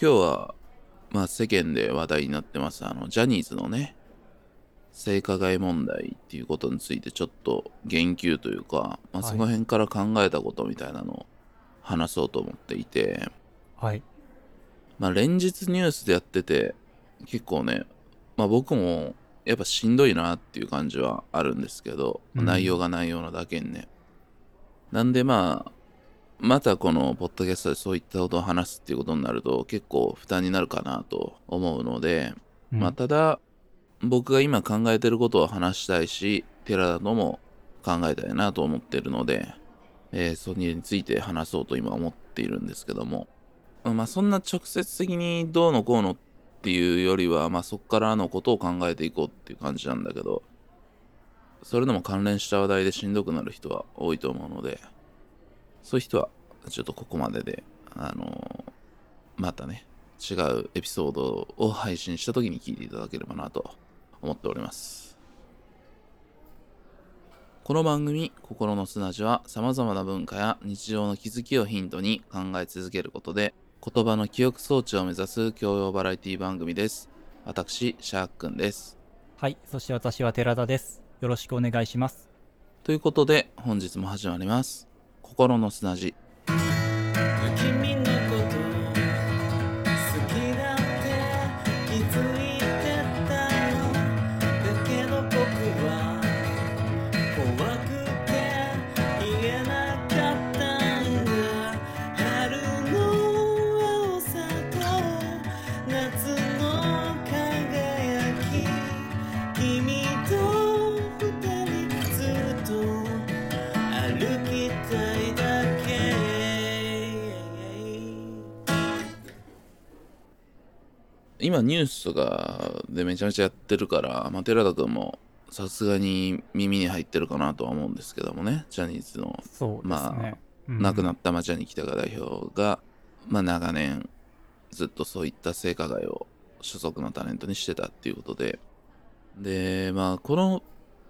今日は、まあ世間で話題になってます、あの、ジャニーズのね、性加害問題っていうことについてちょっと言及というか、まあはいその辺から考えたことみたいなのを話そうと思っていて、はい。まあ連日ニュースでやってて、結構ね、まあ僕もやっぱしんどいなっていう感じはあるんですけど、うん内容が内容なだけにね。なんでまあ、またこのポッドキャストでそういったことを話すっていうことになると結構負担になるかなと思うので、うん。まあただ僕が今考えてることを話したいし、寺田とも考えたいなと思ってるので、えーそれについて話そうと今思っているんですけども、まあそんな直接的にどうのこうのっていうよりは、まあそっからのことを考えていこうっていう感じなんだけど、それでも関連した話題でしんどくなる人は多いと思うので、そういう人はちょっとここまでで、あのーまたね、違うエピソードを配信した時に聞いていただければなと思っております。この番組「心の砂地」はさまざまな文化や日常の気づきをヒントに考え続けることで言葉の記憶装置を目指す教養バラエティ番組です。私、シャークくんです。はい。そして私は寺田です。よろしくお願いします。ということで本日も始まります。心の砂地。今ニュースとかでめちゃめちゃやってるから、まあ、寺田君もさすがに耳に入ってるかなとは思うんですけどもね、ジャニーズのそうですね。うん。亡くなった、まあ、ジャニー喜多川代表が、まあ、長年ずっとそういった性加害を所属のタレントにしてたっていうことで、で、まあ、この、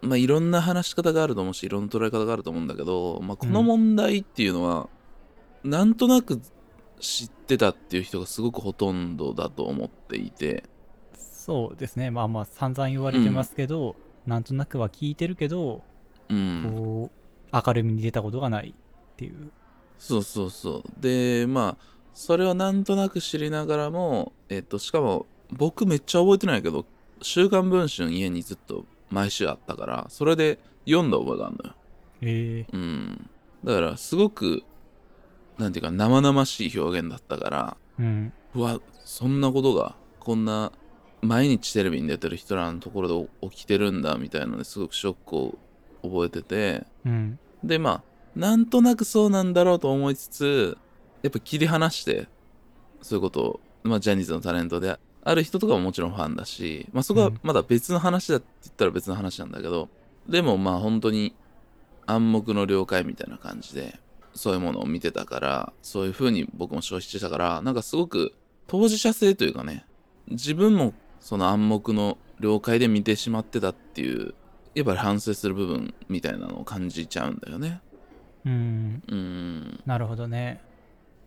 まあ、いろんな話し方があると思うし、いろんな捉え方があると思うんだけど、まあ、この問題っていうのは、なんとなく知ってたっていう人がすごくほとんどだと思っていて、そうですね。まあまあ散々言われてますけど、なんとなくは聞いてるけど、うん。こう、明るみに出たことがないっていう。そうそうそう。で、まあ、それをなんとなく知りながらも、えっと、しかも、僕めっちゃ覚えてないけど、週刊文春家にずっと毎週あったから、それで読んだ覚えがあるのよ。ええうん。だから、すごく、なんていうか、生々しい表現だったから、うん。うわ、そんなことが、こんな、毎日テレビに出てる人らのところで起きてるんだ、みたいなのですごくショックを覚えてて、うん。で、まあ、なんとなくそうなんだろうと思いつつ、やっぱ切り離して、そういうことを、まあ、ジャニーズのタレントである人とかももちろんファンだし、まあ、そこはうんまだ別の話だって言ったら別の話なんだけど、でもまあ、本当に暗黙の了解みたいな感じで、そういうものを見てたから、そういう風に僕も消費してたから、なんかすごく当事者性というかね、自分もその暗黙の了解で見てしまってたっていう、やっぱり反省する部分みたいなのを感じちゃうんだよね。うん。うーん。なるほどね。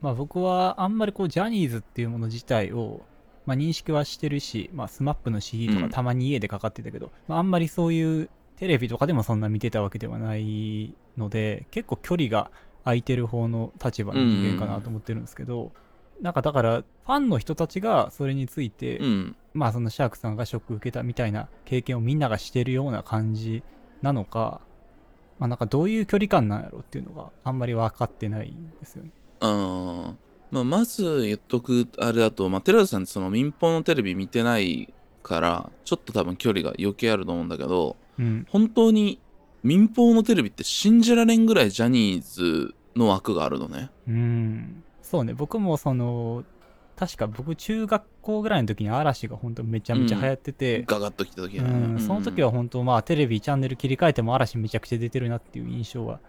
まあ僕はあんまりこうジャニーズっていうもの自体を、まあ、認識はしてるし、まあ、スマップの CD とうんかたまに家でかかってたけど、まあ、あんまりそういうテレビとかでもそんな見てたわけではないので結構距離が空いてる方の立場の人間かなと思ってるんですけど、なんかだからファンの人たちがそれについて、うん。まあそのシャークさんがショック受けたみたいな経験をみんながしてるような感じなのか、まあなんかどういう距離感なんやろっていうのがあんまり分かってないんですよね。あーまあ、まず言っとくあれだと、まあ、寺田さんその民放のテレビ見てないから、ちょっと多分距離が余計あると思うんだけど、うん。本当に民放のテレビって信じられんぐらいジャニーズの枠があるのね。うん。そうね、僕もその、確か僕中学校ぐらいの時に嵐が本当めちゃめちゃ流行ってて、ガガッと来た時ね。ん、その時は本当まあテレビチャンネル切り替えても嵐めちゃくちゃ出てるなっていう印象は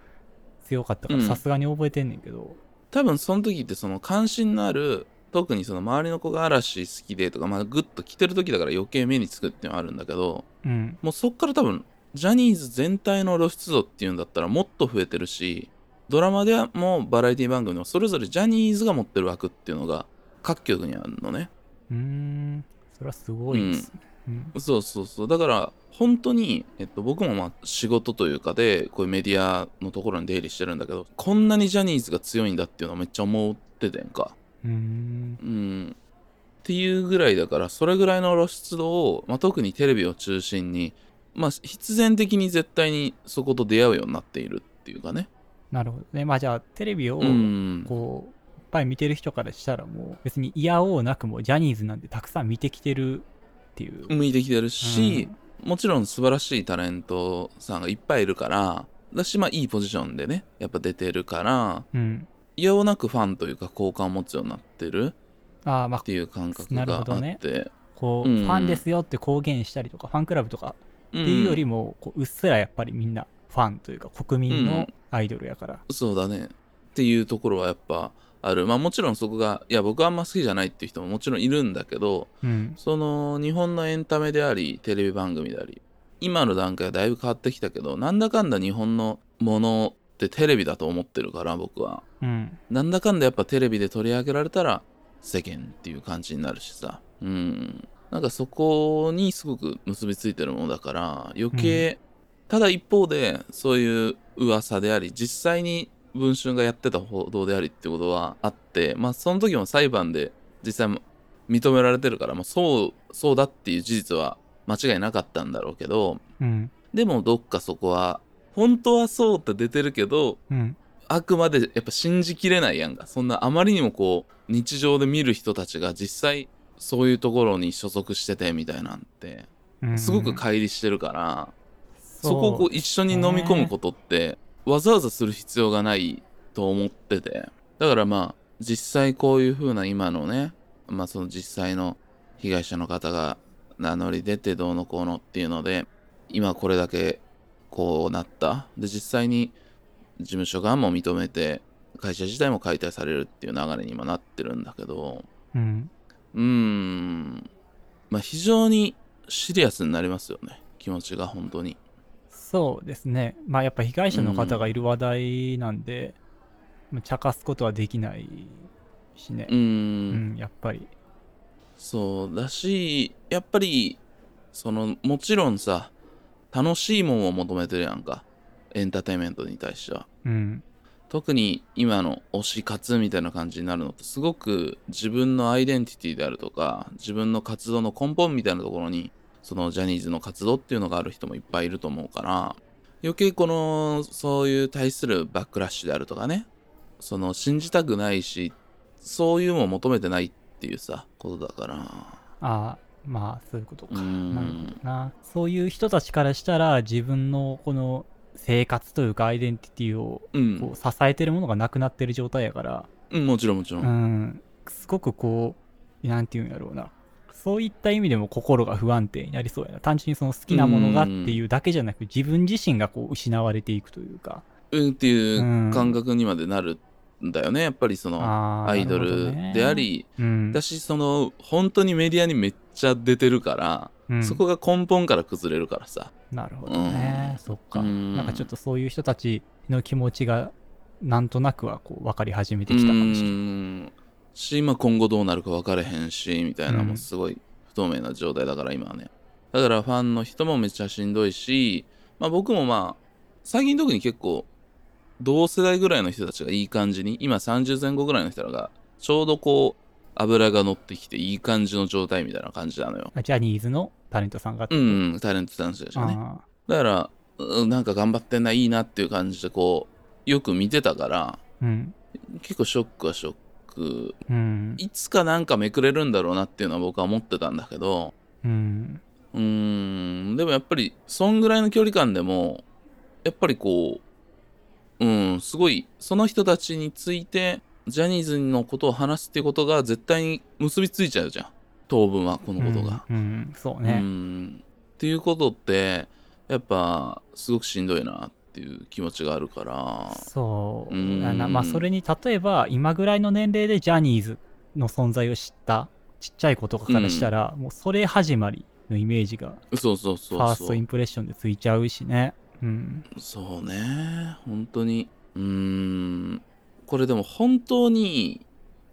強かったからうんさすがに覚えてんねんけど、多分その時ってその関心のある特にその周りの子が嵐好きでとかまあグッと来てる時だから余計目につくっていうのはあるんだけどうん。もうそっから多分ジャニーズ全体の露出度っていうんだったらもっと増えてるしドラマでもバラエティ番組でもそれぞれジャニーズが持ってる枠っていうのが各局にあるのね。うーん。それはすごいですね、うん。そうそうそう。だから本当に、えっと、僕もまあ仕事というかでこういうメディアのところに出入りしてるんだけどこんなにジャニーズが強いんだっていうのをめっちゃ思っててんか。うーん。うん。っていうぐらいだからそれぐらいの露出度を、まあ、特にテレビを中心にまあ必然的に絶対にそこと出会うようになっているっていうかねなるほどね。まあじゃあテレビをうん。こういっぱい見てる人からしたらもう別に嫌おうなくもジャニーズなんてたくさん見てきてるっていう、向いてきてるし、もちろん素晴らしいタレントさんがいっぱいいるからだしまあいいポジションでねやっぱ出てるからうん、いやおなくファンというか好感を持つようになってるああまあっていう感覚なるがあって、ねこう、うん。ファンですよって公言したりとかファンクラブとかうんっていうよりも、こううっすらやっぱりみんなファンというか国民のアイドルやから、そうだね。っていうところはやっぱある。まあもちろんそこがいや僕はあんま好きじゃないっていう人ももちろんいるんだけどうん。その日本のエンタメでありテレビ番組であり今の段階はだいぶ変わってきたけどなんだかんだ日本のものってテレビだと思ってるから僕は。うん。なんだかんだやっぱテレビで取り上げられたら世間っていう感じになるしさ。うん。なんかそこにすごく結びついてるものだから余計、ただ一方でそういう噂であり実際に文春がやってた報道でありってことはあってまあその時も裁判で実際認められてるから、まあ、そうそうだっていう事実は間違いなかったんだろうけどうん。でもどっかそこは本当はそうって出てるけどうん。あくまでやっぱ信じきれないやんか。そんなあまりにもこう日常で見る人たちが実際そういうところに所属しててみたいなんてうん。すごく乖離してるから、そそこをこう一緒に飲み込むことってわざわざする必要がないと思ってて。だからまあ実際こういう風な今のねまあその実際の被害者の方が名乗り出てどうのこうのっていうので今これだけこうなった。で実際に事務所側も認めて会社自体も解体されるっていう流れに今なってるんだけど。うん。うーん。まあ非常にシリアスになりますよね。気持ちが本当にそうですね。まあやっぱ被害者の方がいる話題なんで、まあ茶化すことはできないしね。うーうんん、やっぱり。そうだしやっぱりそのもちろんさ楽しいもんを求めてるやんか。エンターテインメントに対しては。うん。特に今の推し活みたいな感じになるのってすごく自分のアイデンティティであるとか自分の活動の根本みたいなところにそのジャニーズの活動っていうのがある人もいっぱいいると思うから余計このそういう対するバックラッシュであるとかねその信じたくないしそういうのを求めてないっていうさことだから。ああまあそういうことか。うーん。なるほどな。そういう人たちからしたら自分のこの生活というかアイデンティティをうん。こう支えてるものがなくなってる状態やから。うん、もちろんもちろん。うん。すごくこうなんていうんやろうなそういった意味でも心が不安定になりそうやな。単純にその好きなものがっていうだけじゃなく自分自身がこう失われていくというか。うんっていう感覚にまでなるんだよね。やっぱりそのアイドルであ、り、ね。うん。だしその本当にメディアにめっちゃ出てるから、うん。そこが根本から崩れるからさ。なるほどね、うん。そっか、うん。なんかちょっとそういう人たちの気持ちがなんとなくはこう分かり始めてうきたかもしれないん。し、まあ今後どうなるか分かれへんし、みたいな、うんもうすごい不透明な状態だから今はね。だからファンの人もめっちゃしんどいし、まあ僕もまあ、最近特に結構、同世代ぐらいの人たちがいい感じに、今30前後ぐらいの人らが、ちょうどこう、油が乗ってきていい感じの状態みたいな感じなのよ。あジャニーズのタレントさんがってこと？うん、タレント男子でしょね。あだから、うんなんか頑張ってんな、いいなっていう感じでこう、よく見てたから、ーうん結構ショックはショック。うんいつかなんかめくれるんだろうなっていうのは僕は思ってたんだけど、うんうーん、でもやっぱり、そんぐらいの距離感でも、やっぱりこう、うん、すごい、その人たちについて、ジャニーズのことを話すっていうことが絶対に結びついちゃうじゃん。当分は、このことが。うんうんそううね、んっていうことってやっぱすごくしんどいなっていう気持ちがあるから。そう。まあそれに例えば今ぐらいの年齢でジャニーズの存在を知ったちっちゃい子とかからしたら、もうそれ始まりのイメージがそうそうフそうそう。ァーストインプレッションでついちゃうしね。うん。そうね。本当に。うーん。これでも本当に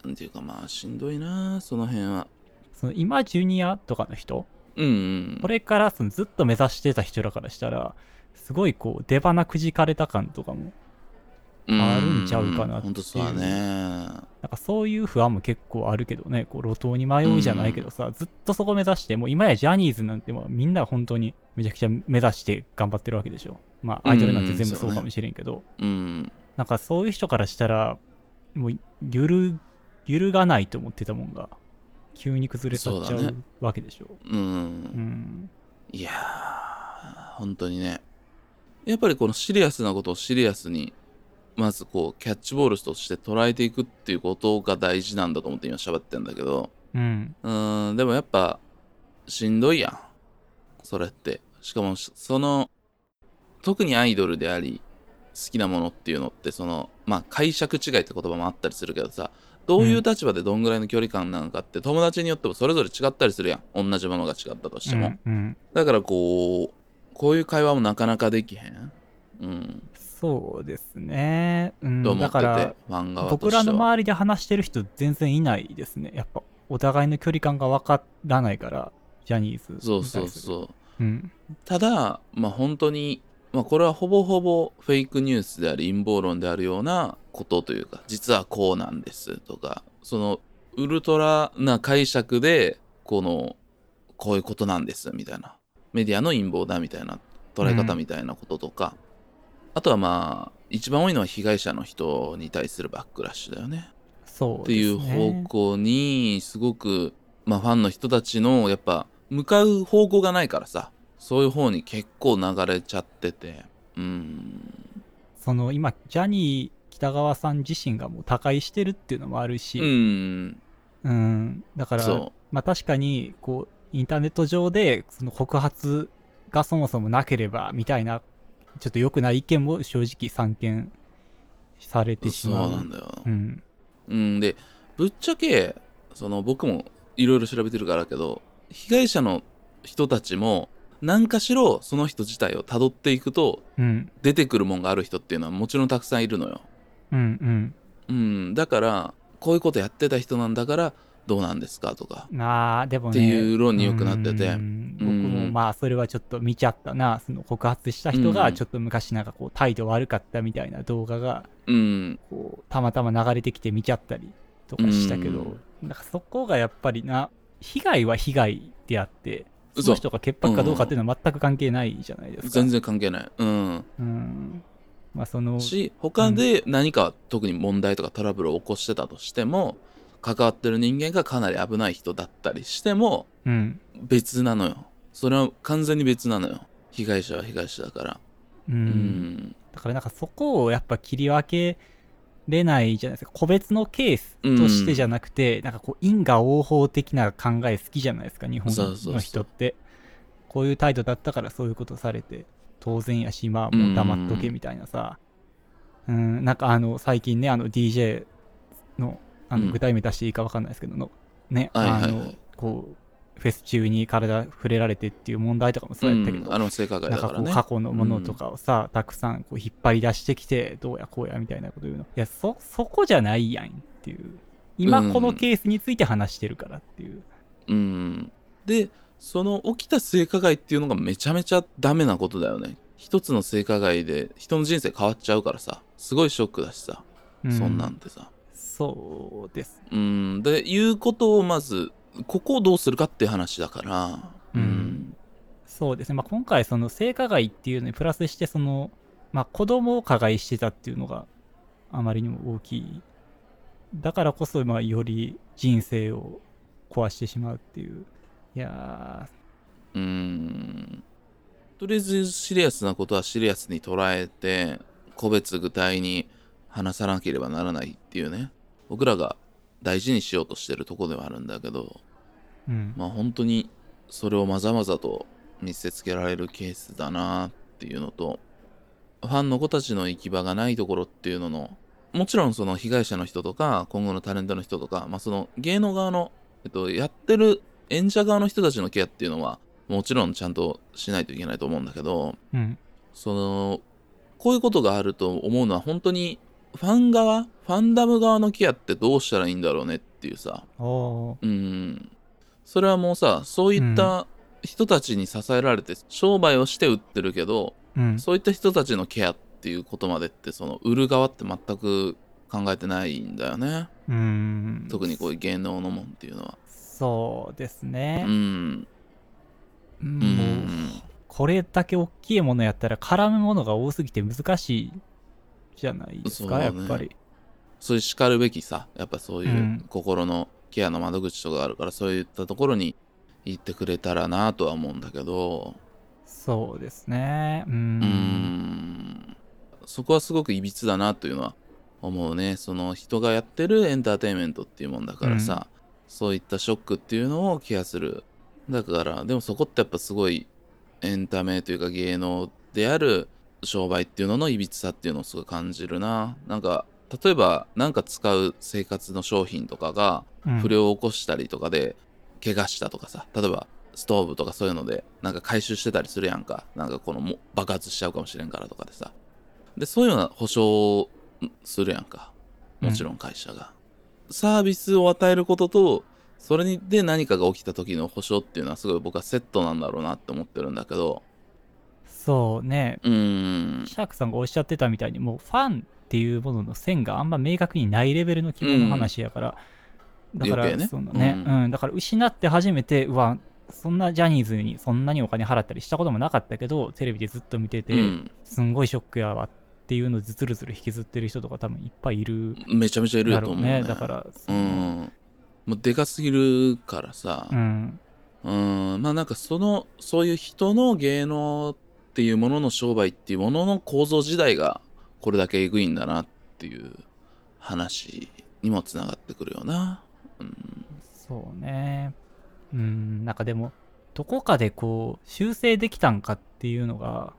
なんていうかまあしんどいなその辺は。その今ジュニアとかの人？うんうん。これからそのずっと目指してた人らからしたらすごいこう出花くじかれた感とかもあるんちゃうかなっていう。うだね。なんかそういう不安も結構あるけどね、こう路頭に迷うじゃないけどさ、ずっとそこ目指して、もう今やジャニーズなんてもうみんな本当にめちゃくちゃ目指して頑張ってるわけでしょ。まあアイドルなんて全部そうかもしれんけど、うん。なんかそういう人からしたら、もう揺る、揺るがないと思ってたもんが、急に崩れ去っちゃうわけでしょ。うん、うん。いやー本当にねやっぱりこのシリアスなことをシリアスにまずこうキャッチボールとして捉えていくっていうことが大事なんだと思って今喋ってんだけどうん。うーん。でもやっぱしんどいやん。それって。しかもしその特にアイドルであり好きなものっていうのってそのまあ解釈違いって言葉もあったりするけどさどういう立場でどんぐらいの距離感なのかって友達によってもそれぞれ違ったりするやん。同じものが違ったとしても、うん。うん。だからこうこういう会話もなかなかできへん？うんそうですね。うん。だから、ファン側と僕らの周りで話してる人全然いないですね。やっぱ、お互いの距離感が分からないから、ジャニーズ。そうそうそううん。ただまあ本当にまあこれはほぼほぼフェイクニュースであり陰謀論であるようなことというか実はこうなんですとかそのウルトラな解釈でこのこういうことなんですみたいなメディアの陰謀だみたいな捉え方みたいなこととか、あとはまあ一番多いのは被害者の人に対するバックラッシュだよね。そうっていう方向にすごく、まあ、ファンの人たちのやっぱ向かう方向がないからさ。そういう方に結構流れちゃってて。うん。その今、ジャニー北川さん自身がもう他界してるっていうのもあるうし、ん。うん。だから、そまあ確かに、こう、インターネット上で、その告発がそもそもなければ、みたいな、ちょっと良くない意見も正直散見されうそうてしまう。なんだよ、うん。うん、でぶっちゃけその僕もいろいろ調べてるからだけど被害者の人たちも何かしろその人自体をたどっていくとうん。出てくるもんがある人っていうのはもちろんたくさんいるのようん。うんだからこういうことやってた人なんだからどうなんですかとかうん。ああ、でもね。っていう論によくなっててうん僕うんもまあ、それはちょっと見ちゃったな。その告発した人が、うんちょっと昔なんかこう、態度悪かったみたいな動画が、うんこう、たまたま流れてきて見ちゃったりとかしたけど、なんかそこがやっぱりな、被害は被害であって、そ嘘の人が潔白かどうかっていうのは全く関係ないじゃないですか。全然関係ないうんうん。まあその、し他で何か特に問題とかトラブルを起こしてたとしても関わってる人間がかなり危ない人だったりしてもうん。別なのよそれは完全に別なのよ被害者は被害者だからう。うんんだからなんかそこをやっぱ切り分けれないじゃないですか。個別のケースとしてじゃなくて、なんかこう因果応報的な考え好きじゃないですか、日本の人って。こういう態度だったからそういうことされて、当然やし、まあもう黙っとけみたいなさ。うん、なんかあの、最近ね、あの DJ の、あうん。の具体名出していいかわかんないですけどの、ね、あの、こう、フェス中に体触れられてっていう問題とかもそうやったけど、うんあの性加だからね。過去のものとかをさ、たくさんこう引っ張り出してきてどうやこうやみたいなこと言うの。いやそそこじゃないやんっていう。今うんこのケースについて話してるからっていう、うん。でその起きた性加害っていうのがめちゃめちゃダメなことだよね。一つの性加害で人の人生変わっちゃうからさ。すごいショックだしさ、うそんなんてさそうです。うん。でいうことをまずここをどうするかっていう話だから。うん。そうですね、まあ、今回その性加害っていうのにプラスしてその、まあ、子供を加害してたっていうのがあまりにも大きい。だからこそまあより人生を壊してしまうっていう。いやうーん。とりあえずシリアスなことはシリアスに捉えて個別具体に話さなければならないっていうね僕らが大事にしようとしてるとこではあるんだけどーうん。まあ本当にそれをまざまざと見せつけられるケースだなっていうのとファンの子たちの行き場がないところっていうののもちろんその被害者の人とか今後のタレントの人とか、まあ、その芸能側の、えっと、やってる演者側の人たちのケアっていうのはもちろんちゃんとしないといけないと思うんだけどうん。そのこういうことがあると思うのは本当にファン側ファンダム側のケアってどうしたらいいんだろうねっていうさ。うん。それはもうさそういった人たちに支えられて商売をして売ってるけど、うん。そういった人たちのケアっていうことまでってその売る側って全く考えてないんだよね。うん。特にこういう芸能のもんっていうのは。そうですね。う、ん。うん。これだけ大きいものやったら絡むものが多すぎて難しいじゃないですか、ね。やっぱり。そういう叱るべきさやっぱそういううん。心のケアの窓口とかあるから、そういったところに行ってくれたらなとは思うんだけど。そうですね。ううんん。そこはすごくいびつだなというのは思うね。その人がやってるエンターテインメントっていうもんだからさ、そういったショックっていうのをケアする。だからでもそこってやっぱすごいエンタメというか芸能である商売っていうののいびつさっていうのをすごい感じるな。なんか例えばなんか使う生活の商品とかがうん。不良を起こしたりとかで怪我したとかさ例えばストーブとかそういうのでなんか回収してたりするやんか。なんかこのも爆発しちゃうかもしれんからとかでさ。でそういうような保証をするやんか。もちろん会社が、サービスを与えることとそれにで何かが起きた時の保証っていうのはすごい僕はセットなんだろうなって思ってるんだけどそうね。うーん。シャークさんがおっしゃってたみたいにもうファンっていうものの線があんま明確にないレベルの規模の話やから、だからね。そのね、ううん。だから失って初めてうわそんなジャニーズにそんなにお金払ったりしたこともなかったけどテレビでずっと見てて、うん。すんごいショックやわっていうのでずるずる引きずってる人とか多分いっぱいいるめちゃめちゃいるだろうと思うね。ね。だからうん。もうでかすぎるからさ。うん。うん。まあなんかそのそういう人の芸能っていうものの商売っていうものの構造自体がこれだけえぐいんだなっていう話にもつながってくるよな。うん、そうね。うんなんかでもどこかでこう修正できたんかっていうのが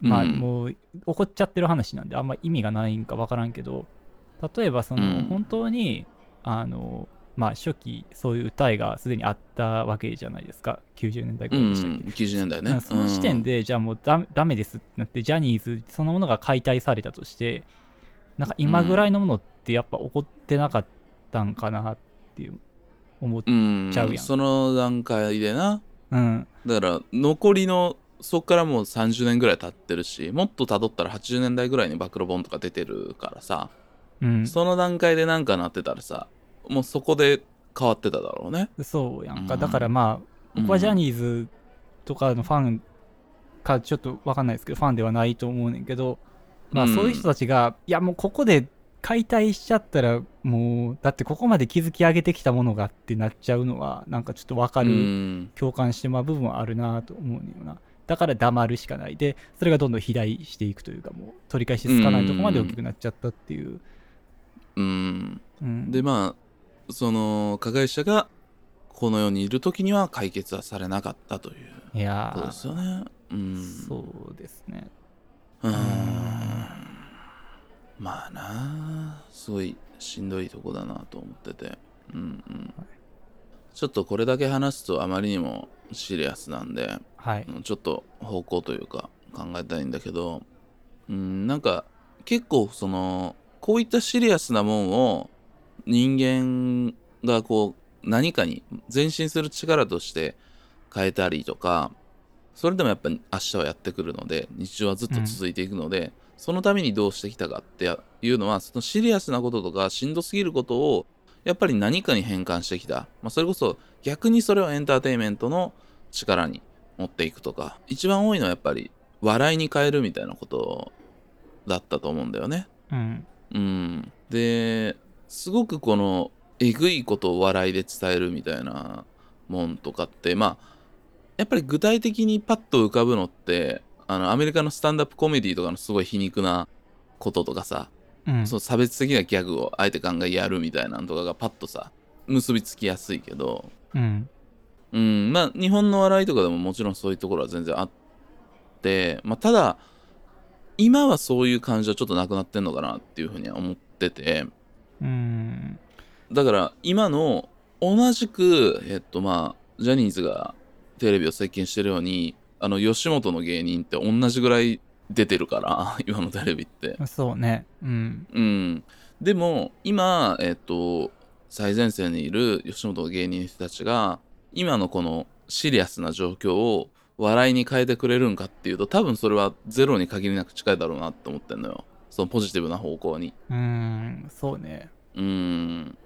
まあうんもう起こっちゃってる話なんであんま意味がないんかわからんけど例えばその、うん。本当にあのまあ初期そういう歌いがすでにあったわけじゃないですか。90年代ぐうん、らいでしたっけ、90年代ね。うんその時点で、じゃあもうダメダメですってなって、ジャニーズそのものが解体されたとして、なんか今ぐらいのものってやっぱ起こってなかったんかなっていう思っうん、ちゃうやん。その段階でな。うん、だから残りのそっからもう30年ぐらい経ってるしもっと辿ったら80年代ぐらいに暴露本とか出てるからさ、うん、その段階でなんかなってたらさもうそこで変わってただろうね。そうやんか。うんだからまあ、僕はジャニーズとかのファンかちょっとわかんないですけど、ファンではないと思うねんけど、まあうんそういう人たちが、いやもうここで解体しちゃったら、もう、だってここまで築き上げてきたものがってなっちゃうのは、なんかちょっとわかうる、ん共感してまう部分はあるなと思うねんよな。だから黙るしかない。で、それがどんどん肥大していくというか、もう取り返しつかないとこまで大きくなっちゃったっていう。うん、うん、でまあその加害者がこの世にいる時には解決はされなかったといういやことですよね。うん、そうですね。うーん。まあな。あすごいしんどいとこだなと思ってて、うんうん。ちょっとこれだけ話すとあまりにもシリアスなんではい。うんちょっと方向というか考えたいんだけどうんなんか結構そのこういったシリアスなもんを人間がこう何かに前進する力として変えたりとかそれでもやっぱり明日はやってくるので日常はずっと続いていくので、そのためにどうしてきたかっていうのはそのシリアスなこととかしんどすぎることをやっぱり何かに変換してきた、まあ、それこそ逆にそれをエンターテインメントの力に持っていくとか一番多いのはやっぱり笑いに変えるみたいなことだったと思うんだよね。うん。うん、ですごくこのえぐいことを笑いで伝えるみたいなもんとかってまあやっぱり具体的にパッと浮かぶのってあのアメリカのスタンダップコメディとかのすごい皮肉なこととかさ、うん。そう差別的なギャグをあえて考えやるみたいなのとかがパッとさ結びつきやすいけどうん。うん、まあ日本の笑いとかでももちろんそういうところは全然あって、まあ、ただ今はそういう感じはちょっとなくなってんのかなっていうふうには思っててうん。だから今の同じくえっとまあジャニーズがテレビを席巻してるようにあの吉本の芸人って同じぐらい出てるから 今のテレビってそうね。うん。うんでも今えっ、と最前線にいる吉本の芸人の人たちが今のこのシリアスな状況を笑いに変えてくれるんかっていうと多分それはゼロに限りなく近いだろうなって思ってんのよそのポジティブな方向に。うーん、そうね。うーん。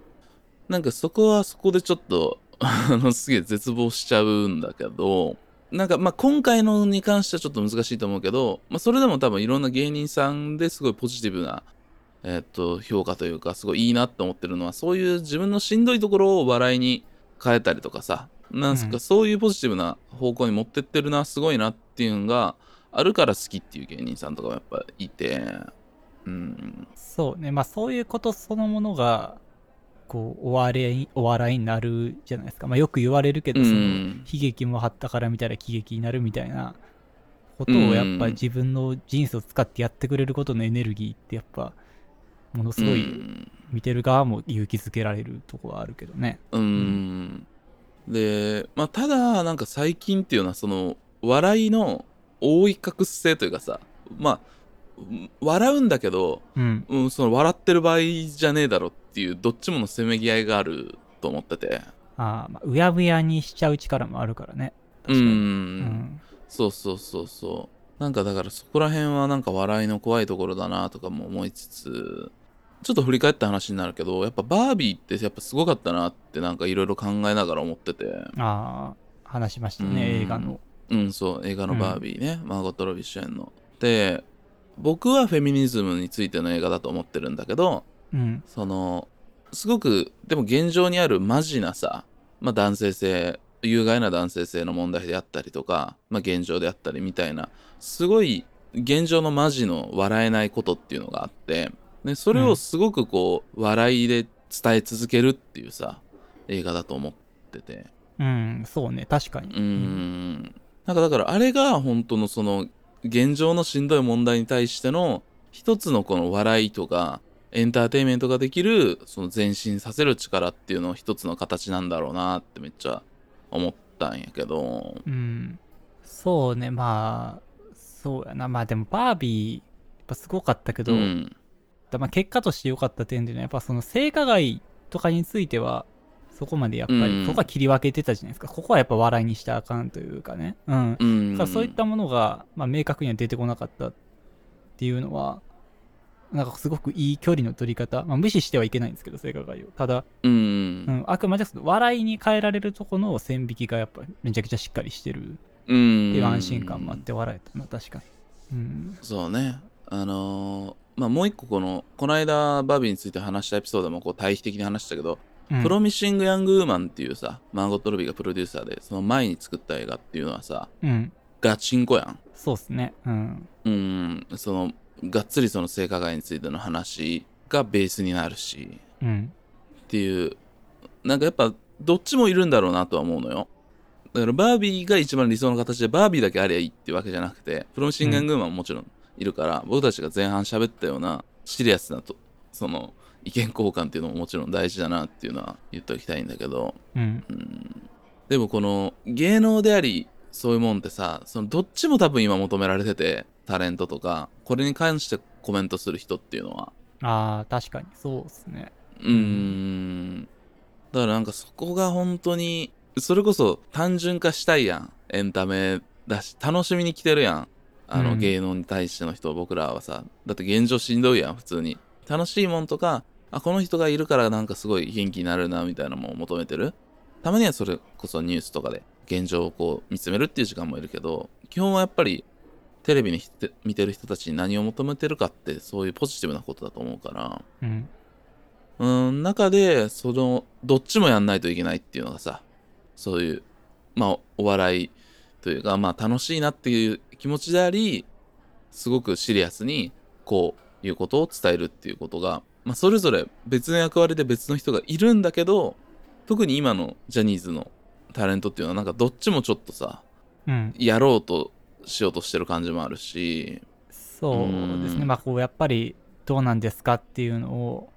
なんかそこはそこでちょっと あのすげえ絶望しちゃうんだけどなんかまあ今回のに関してはちょっと難しいと思うけど、まあ、それでも多分いろんな芸人さんですごいポジティブな、えーっと評価というかすごいいいなって思ってるのはそういう自分のしんどいところを笑いに変えたりとかさなんすか、うん。そういうポジティブな方向に持ってってるなすごいなっていうのがあるから好きっていう芸人さんとかもやっぱいてうんそうね。まあそういうことそのものが、こう、お笑い、お笑いになるじゃないですか。まあよく言われるけど、うその、ん悲劇も張ったから見たら喜劇になるみたいなことをやっぱうん自分の人生を使ってやってくれることのエネルギーってやっぱものすごういん見てる側も勇気づけられるとこはあるけどね。うーん。で、まあ、ただ、なんか最近っていうのは、その、笑いの覆い隠す性というかさ、まあ、うん笑うんだけど、うん。うん、その笑ってる場合じゃねえだろっていう、どっちものせめぎ合いがあると思ってて。ああ、まあ、うやぶやにしちゃう力もあるからね。う確かに。んうん。そうそうそうそう。なんかだからそこら辺はなんか笑いの怖いところだなとかも思いつつ、ちょっと振り返った話になるけど、やっぱバービーってやっぱすごかったなってなんかいろいろ考えながら思ってて。ああ、話しましたね、うん映画の。うん、そう、映画のバービーね、マーゴット・ロビー主演の。で、僕はフェミニズムについての映画だと思ってるんだけど、うん。その、すごく、でも現状にあるマジなさ、まあ男性性、有害な男性性の問題であったりとか、まあ現状であったりみたいな、すごい現状のマジの笑えないことっていうのがあって、でそれをすごくこう、笑いで伝え続けるっていうさ、映画だと思ってて。うん、そうね、確かに。うーんなんかだからあれが本当のその現状のしんどい問題に対しての一つのこの笑いとかエンターテインメントができるその前進させる力っていうのを一つの形なんだろうなってめっちゃ思ったんやけどうん。そうね、まあ、そうやな。まあでも、バービー、やっぱすごかったけど、うんだまあ結果として良かった点でね、やっぱその性加害とかについては、そこまでやっぱり、うんそこは切り分けてたじゃないですか。ここはやっぱ笑いにしたらあかんというかね。うん。うんだからそういったものが、まあ、明確には出てこなかったっていうのは、なんかすごくいい距離の取り方、まあ、無視してはいけないんですけど、性加害を。ただ、うんうん、あくまでその笑いに変えられるとこの線引きがやっぱめちゃくちゃしっかりしてるってうんいう安心感もあって笑えたな、確かに。うん。そうねあのーまあもう一個このこの間バービーについて話したエピソードもこう対比的に話したけどうんプロミシング・ヤング・ウーマンっていうさ、マーゴット・ロビーがプロデューサーで、その前に作った映画っていうのはさ、うん。ガチンコやん。そうっすね。うん。うん、その、がっつりその性加害についての話がベースになるし、うん。っていう、なんかやっぱ、どっちもいるんだろうなとは思うのよ。だからバービーが一番理想の形で、バービーだけありゃいいってわけじゃなくて、プロミシング・ヤング・ウーマンももちろんいるから、僕たちが前半喋ったようなシリアスなと、その、意見交換っていうのももちろん大事だなっていうのは言っておきたいんだけど、うん。でもこの芸能でありそういうもんってさそのどっちも多分今求められててタレントとかこれに関してコメントする人っていうのは。ああ、確かに。そうっすね。うーん。だからなんかそこが本当にそれこそ単純化したいやん。エンタメだし楽しみに来てるやん。あのうん。芸能に対しての人、僕らはさ。だって現状しんどいやん普通に。楽しいもんとかあこの人がいるからなんかすごい元気になるなみたいなのも求めてる？たまにはそれこそニュースとかで現状をこう見つめるっていう時間もいるけど基本はやっぱりテレビに見てる人たちに何を求めてるかってそういうポジティブなことだと思うからうん。うん中でそのどっちもやんないといけないっていうのがさそういうまあお笑いというかまあ楽しいなっていう気持ちでありすごくシリアスにこういうことを伝えるっていうことが、まあ、それぞれ別の役割で別の人がいるんだけど特に今のジャニーズのタレントっていうのはなんかどっちもちょっとさうん。やろうとしようとしてる感じもあるしそうですね。うんまあ、こう、やっぱり、どうなんですかっていうのを、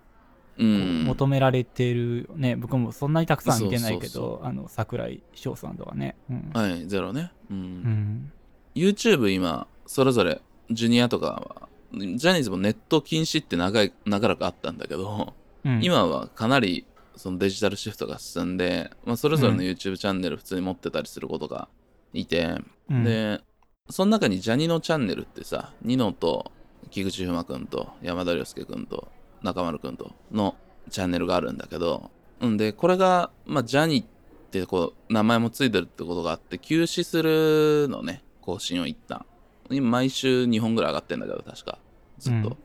うん求められてるね、僕もそんなにたくさん見てないけど、あの、桜井翔さんとかね。うん。はいゼロねうんうん。YouTube 今それぞれジュニアとかはジャニーズもネット禁止って長い長らくあったんだけど、うん、今はかなりそのデジタルシフトが進んで、まあ、それぞれの YouTube チャンネル普通に持ってたりすることがいて、うん、でその中にジャニのチャンネルってさニノと菊池風磨くんと山田涼介くんと中丸くんとのチャンネルがあるんだけどんでこれが、まあ、ジャニってこう名前もついてるってことがあって休止するのね更新を一旦。今毎週2本ぐらい上がってんだけど確かずっと、うん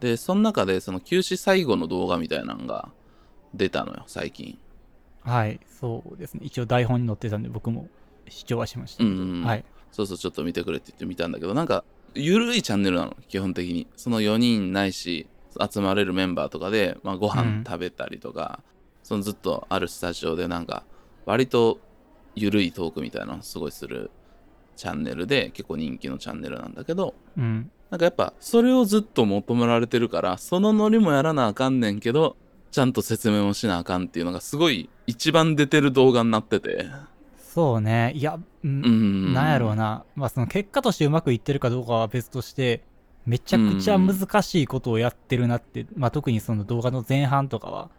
でその中でその休止最後の動画みたいなのが出たのよ最近はい、そうですね。一応台本に載ってたんで、僕も視聴はしました。うんうんはい。そうそうちょっと見てくれって言って見たんだけどなんかゆるいチャンネルなの基本的にその4人ないし集まれるメンバーとかで、まあ、ごうん飯食べたりとか、そのずっとあるスタジオでなんか割とゆるいトークみたいなのをすごいするチャンネルで結構人気のチャンネルなんだけどうん。なんかやっぱそれをずっと求められてるからそのノリもやらなあかんねんけどちゃんと説明もしなあかんっていうのがすごい一番出てる動画になっててそうね。いや、うんうんなんやろうな。まあ、その結果としてうまくいってるかどうかは別として、めちゃくちゃ難しいことをやってるなって、まあ、特にその動画の前半とかは、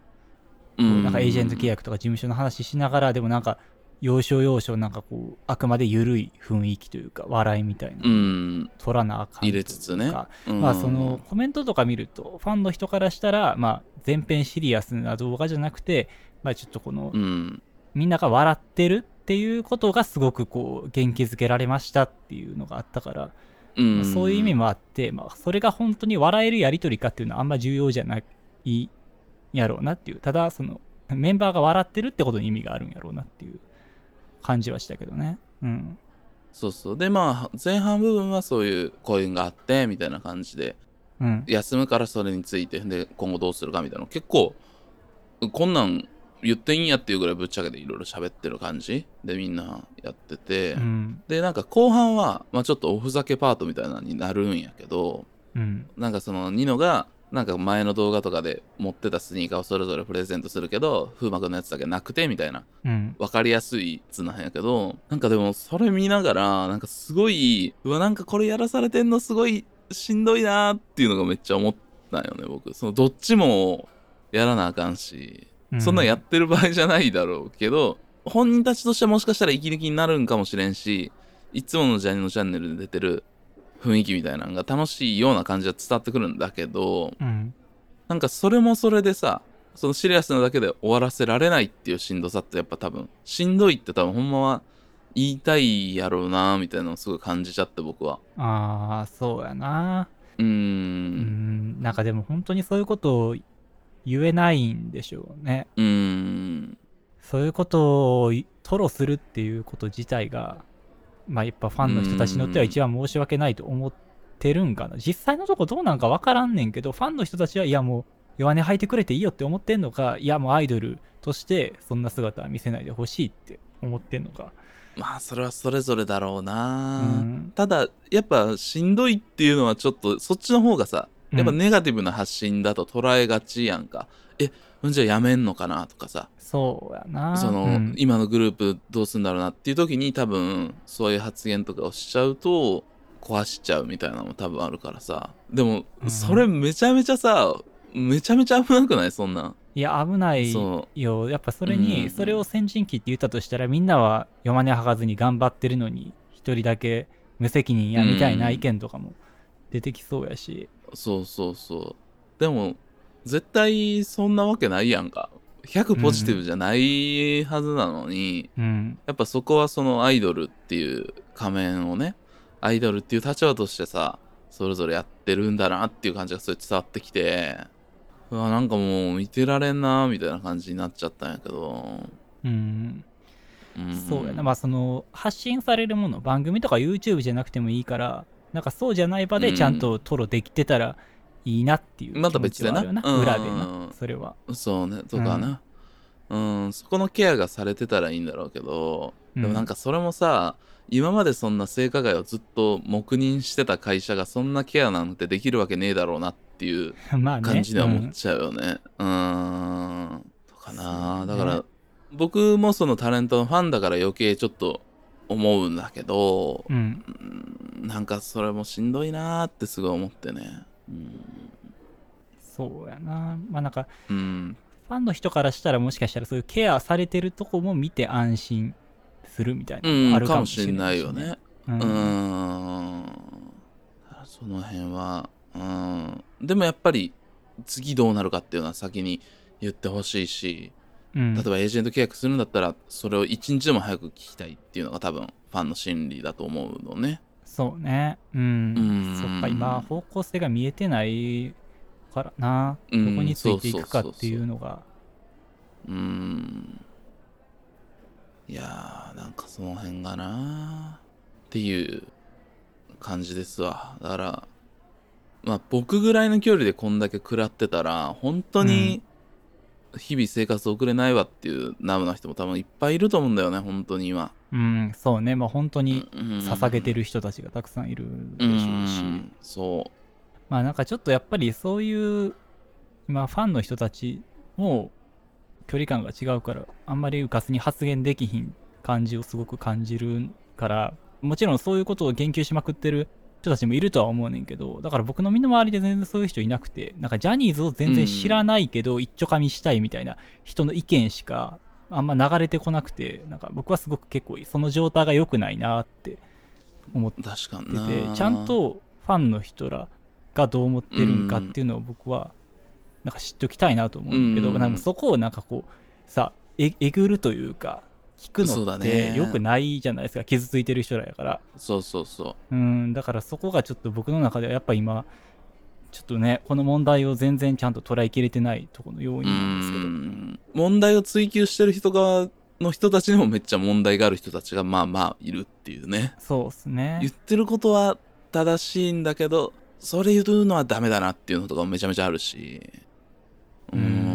うんなんかエージェント契約とか事務所の話しながら、でもなんか、要所要所なんかこう、あくまで緩い雰囲気というか、笑いみたいな、うん。取らなあかんというか。入れつつね。うん。まあそのコメントとか見ると、ファンの人からしたら、まあ全編シリアスな動画じゃなくて、まあちょっとこの、うん。みんなが笑ってるっていうことがすごくこう、元気づけられましたっていうのがあったから、うん。まあそういう意味もあって、まあそれが本当に笑えるやりとりかっていうのはあんま重要じゃないやろうなっていう。ただ、その、メンバーが笑ってるってことに意味があるんやろうなっていう感じはしたけどね。うん。そうそうでまあ前半部分はそういうこういうのがあってみたいな感じでうん。休むからそれについてで今後どうするかみたいなの結構こんなん言っていいんやっていうぐらいぶっちゃけていろいろ喋ってる感じでみんなやってて、うん。でなんか後半は、まあ、ちょっとおふざけパートみたいなのになるんやけどうん。なんかそのニノがなんか前の動画とかで持ってたスニーカーをそれぞれプレゼントするけど風磨君のやつだけなくてみたいな。うん。分かりやすいやつなんやけどなんかでもそれ見ながらなんかすごいうわなんかこれやらされてんのすごいしんどいなーっていうのがめっちゃ思ったんよね僕。そのどっちもやらなあかんし、うん。そんなんやってる場合じゃないだろうけど本人たちとしてはもしかしたら息抜きになるんかもしれんしいつものジャニーのチャンネルで出てる雰囲気みたいなのが楽しいような感じは伝わってくるんだけどうん。なんかそれもそれでさそのシリアスなだけで終わらせられないっていうしんどさってやっぱ多分しんどいって多分ほんまは言いたいやろうなみたいなのをすごい感じちゃって僕はああ、そうやな。うーうんん。なんかでも本当にそういうことを言えないんでしょうね。うーんそういうことを吐露するっていうこと自体が、まあやっぱファンの人たちにとっては一番申し訳ないと思ってるんかな。実際のとこどうなんかわからんねんけど、ファンの人たちはいやもう弱音吐いてくれていいよって思ってんのか、いやもうアイドルとしてそんな姿は見せないでほしいって思ってんのか。まあそれはそれぞれだろうな、うん。ただやっぱしんどいっていうのはちょっとそっちの方がさやっぱネガティブな発信だと捉えがちやんか、えじゃあやめんのかなとかさ。そうやな。その、うん。今のグループどうすんだろうなっていう時に多分そういう発言とかをしちゃうと壊しちゃうみたいなのも多分あるからさ。でもうん。それめちゃめちゃさめちゃめちゃ危なくない？そんなん。いや、危ないそよ。やっぱそれうん。に、それを先陣切って言ったとしたら、みんなは弱音吐かずに頑張ってるのに、一人だけ無責任やみたいな意見とかも出てきそうやし。そうそうそう。でも絶対そんなわけないやんか100ポジティブじゃないはずなのに、うん。やっぱそこはそのアイドルっていう仮面をねアイドルっていう立場としてさそれぞれやってるんだなっていう感じがそれ伝わってきてうわなんかもう見てられんなみたいな感じになっちゃったんやけど、うん。うんそうやな。まあ、その、発信されるもの、番組とか YouTube じゃなくてもいいから、なんかそうじゃない場でちゃんとトロできてたらいいなっていう気また別でなはあるよな。うん裏でな。それは。そうねとかなうん、そこのケアがされてたらいいんだろうけどでもなんかそれもさ、今までそんな性加害をずっと黙認してた会社がそんなケアなんてできるわけねえだろうなっていう まあね。感じには思うんっちゃうよね。うーん。とかな、だから僕もそのタレントのファンだから余計ちょっと思うんだけど、うんうんなんかそれもしんどいなーってすごい思ってね。うん。そうやな。まあなんかうん、ファンの人からしたらもしかしたらそういうケアされてるとこも見て安心するみたいなあるかもしれなしれないいよしねね。ううん。ーん。その辺は、うん。でもやっぱり、次どうなるかっていうのは先に言ってほしいし、うん。例えばエージェント契約するん。だったら、それを一日でも早く聞きたいっていうのが多分、ファンの心理だと思うのね。そうね。うん。うん。そっか今方向性が見えてないからな。どうん。こについていくかっていうのが。うーん。いやー、なんかその辺がなー。っていう感じですわ。だから、まあ僕ぐらいの距離でこんだけ食らってたら、本当に日々生活送れないわっていうナムな人も多分いっぱいいると思うんだよね、本当に今。うんそうね。まあ本当にうん捧げてる人たちがたくさんいるでうしょうし。ん、そまあなんかちょっとやっぱりそういう今ファンの人たちも距離感が違うからあんまりうかつに発言できひん感じをすごく感じるからもちろんそういうことを言及しまくってる人たちもいるとは思うねんけどだから僕の身の回りで全然そういう人いなくてなんかジャニーズを全然知らないけど一丁噛みしたいみたいな人の意見しかあんま流れてこなくてなんか僕はすごく結構その状態が良くないなって思っててちゃん、とファンの人らがどう思ってるんかっていうのを僕はなんか知っておきたいなと思うんだけど、うん。なんかそこをなんかこうさええぐるというか聞くのって。ね。よくないじゃないですか。傷ついてる人らやから。そうそうそう。うん。だからそこがちょっと僕の中ではやっぱ今ちょっとねこの問題を全然ちゃんと捉えきれてないところの要因なんですけど。うん。問題を追求してる人側の人たちにもめっちゃ問題がある人たちがまあまあいるっていうね。そうですね。言ってることは正しいんだけど、それ言うのはダメだなっていうのとかもめちゃめちゃあるし。う。うんん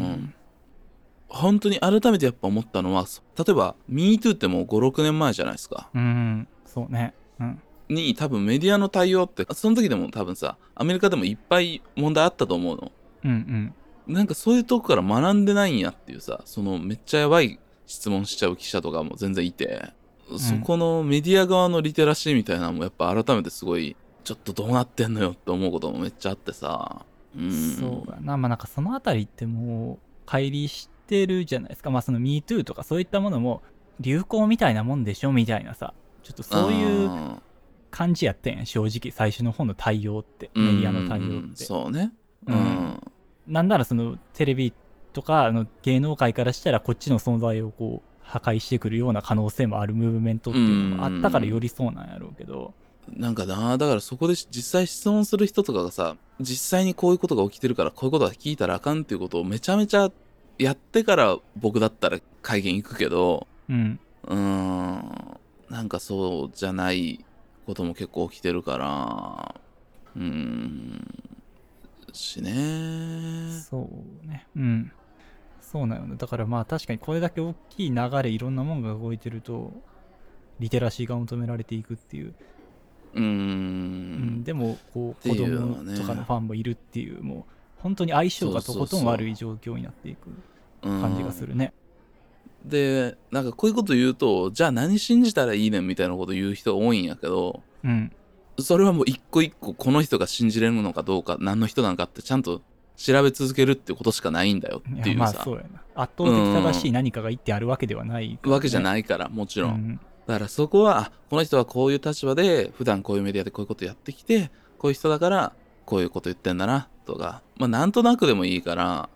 本当に改めてやっぱ思ったのは、例えば MeToo ってもう5、6年前じゃないですか。うんそうねうんに多分メディアの対応って、その時でも多分さ、アメリカでもいっぱい問題あったと思うの。うんうんなんかそういうとこから学んでないんやっていうさ、そのめっちゃやばい質問しちゃう記者とかも全然いて、そこのメディア側のリテラシーみたいなのもやっぱ改めてすごい、ちょっとどうなってんのよって思うこともめっちゃあってさ。うん。そうやな、まあなんかそのあたりってもう、乖離してるじゃないですか。まあその MeToo とかそういったものも、流行みたいなもんでしょみたいなさ、ちょっとそういうあ感じやったん。正直、最初の方の対応って、ーメディアの対応うんって。そうね。ううん。ん。なんならそのテレビとかあの芸能界からしたら、こっちの存在をこう、破壊してくるような可能性もある。ムーブメントっていうのがあったからよりそうなんやろうけど、なんかな、だからそこで実際質問する人とかがさ、実際にこういうことが起きてるから、こういうことは聞いたらあかんっていうことをめちゃめちゃやってから僕だったら会見行くけど、うん、うーん、なんかそうじゃないことも結構起きてるから、うーん、しね。そうね。うん。そうなのね。だからまあ確かにこれだけ大きい流れ、いろんなもんが動いてると、リテラシーが求められていくっていう。うん、ん、でも、こう、子供とかのファンもいるっていう、もう、本当に相性がとことん悪い状況になっていく感じがするね。で、なんかこういうこと言うと、じゃあ何信じたらいいねんみたいなこと言う人が多いんやけど、うん。それはもう一個一個この人が信じれるのかどうか、何の人なのかってちゃんと調べ続けるってことしかないんだよっていうさ、まあそうやな。圧倒的正しい何かが言ってあるわけではない、わけじゃいないから、もちろん。うん。だからそこは、あこの人はこういう立場で、普段こういうメディアでこういうことやってきて、こういう人だから、こういうこと言ってんだな、とか、まあなんとなくでもいいから、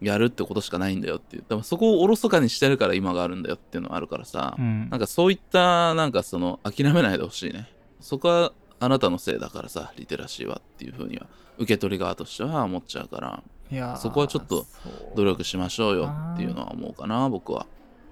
やるってことしかないんだよっていう。でもそこをおろそかにしてるから今があるんだよっていうのはあるからさ、うんなんかそういった、なんかその、諦めないでほしいね。そこはあなたのせいだからさ、リテラシーはっていうふうには、受け取り側としては思っちゃうから、いやーそこはちょっと努力しましょうよっていうのは思うかな、僕は。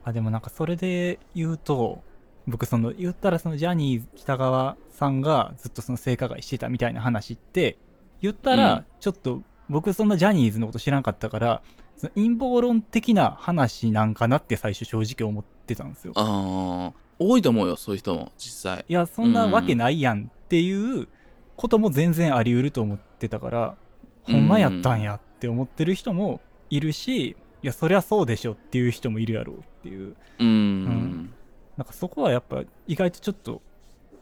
あでもなんかそれで言うと僕その言ったらそのジャニーズ北川さんがずっとその性加害してたみたいな話って言ったうん。らちょっと僕そんなジャニーズのこと知らんかったからその陰謀論的な話なんかなって最初正直思ってたんですよ。あー。多いと思うよ、そういう人も、実際。いやそんなわけないやんっていうことも全然あり得ると思ってたからほんまやったんやって思ってる人もいるしいやそりゃそうでしょっていう人もいるやろうっていう。うん。ん。なんかそこはやっぱ意外とちょっと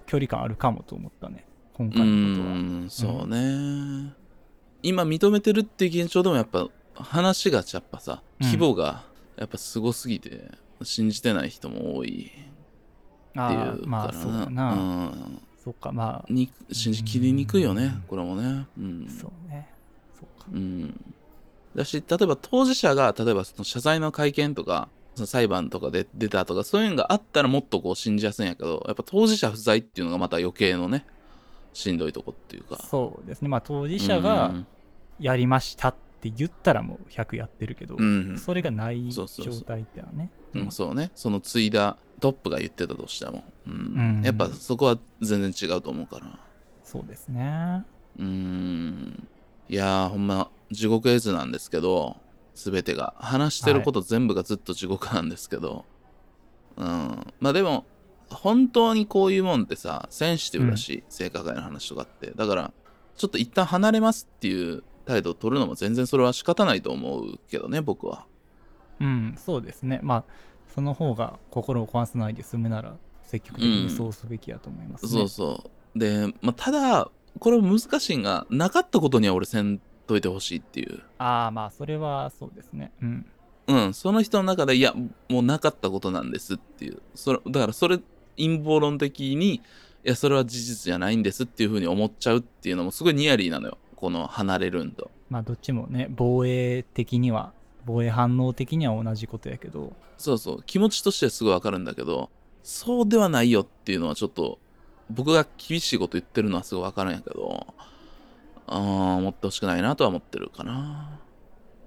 距離感あるかもと思ったね今う回のことは。んそうね、今認めてるっていう現状でもやっぱ話がやっぱさうん。規模がやっぱすごすぎて信じてない人も多い。ってあいうーまあからそうだな、うん。そっかまあ。に信じきりにくいよねこれもね。うん。そうね。そうか。うん。だし例えば当事者が例えばその謝罪の会見とかその裁判とかで出たとかそういうのがあったらもっとこう信じやすいんやけどやっぱ当事者不在っていうのがまた余計のねしんどいとこっていうか。そうですね。まあ当事者がやりましたって言ったらもう100やってるけど、うん、うんそれがない状態ってのはね。うん、そうね。その継いだトップが言ってたとしても、うん。うん。やっぱそこは全然違うと思うから。そうですね。うん。いやーほんま地獄絵図なんですけど全てが。話してること全部がずっと地獄なんですけど、うん。まあでも本当にこういうもんってさセンシティブだし、性加害の話とかって。だからちょっと一旦離れますっていう態度を取るのも全然それは仕方ないと思うけどね僕は。うんそうですね。まあその方が心を壊さないで済むなら積極的にそうすべきやと思いますね、そうそう。で、まあ、ただこれ難しいんがなかったことには俺せんといてほしいっていう。ああまあそれはそうですね。うん。うん、その人の中で、いや、もうなかったことなんですっていう。それだから、それ、陰謀論的に、いや、それは事実じゃないんですっていうふうに思っちゃうっていうのも、すごいニヤリーなのよ。この離れるんと。まあどっちもね防衛的には防衛反応的には同じことやけど。そうそう、気持ちとしてはすごいわかるんだけど、そうではないよっていうのはちょっと、僕が厳しいこと言ってるのはすごいわかるんやけど、あー思ってほしくないなとは思ってるかな。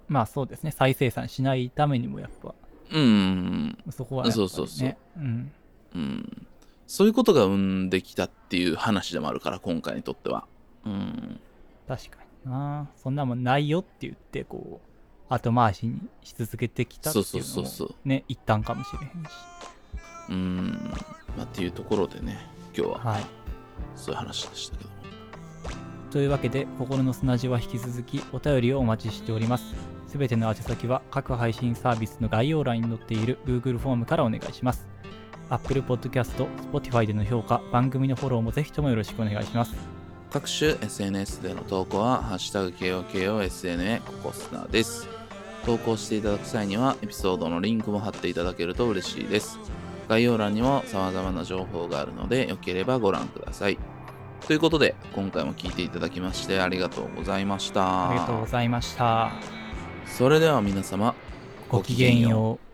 まあそうですね。再生産しないためにもやっぱ。うん、そこはね、そうそうそう。うんうん。そういうことが生んできたっていう話でもあるから、今回にとっては。うん。確かになそんなもんないよって言ってこう後回しにし続けてきたっていうそうそうそうそのもね一旦かもしれへんしうん。まあ、っていうところでね、今日ははいそういう話でしたけども。というわけで心の砂地は引き続きお便りをお待ちしておりますすべての宛先は各配信サービスの概要欄に載っている Google フォームからお願いします Apple Podcast、Spotify での評価、番組のフォローもぜひともよろしくお願いします各種 SNS での投稿は、ハッシュタグ KOKOSNA ココスナです。投稿していただく際には、エピソードのリンクも貼っていただけると嬉しいです。概要欄にも様々な情報があるので、よければご覧ください。ということで、今回も聞いていただきましてありがとうございました。ありがとうございましたそれでは皆様、ごきげんよう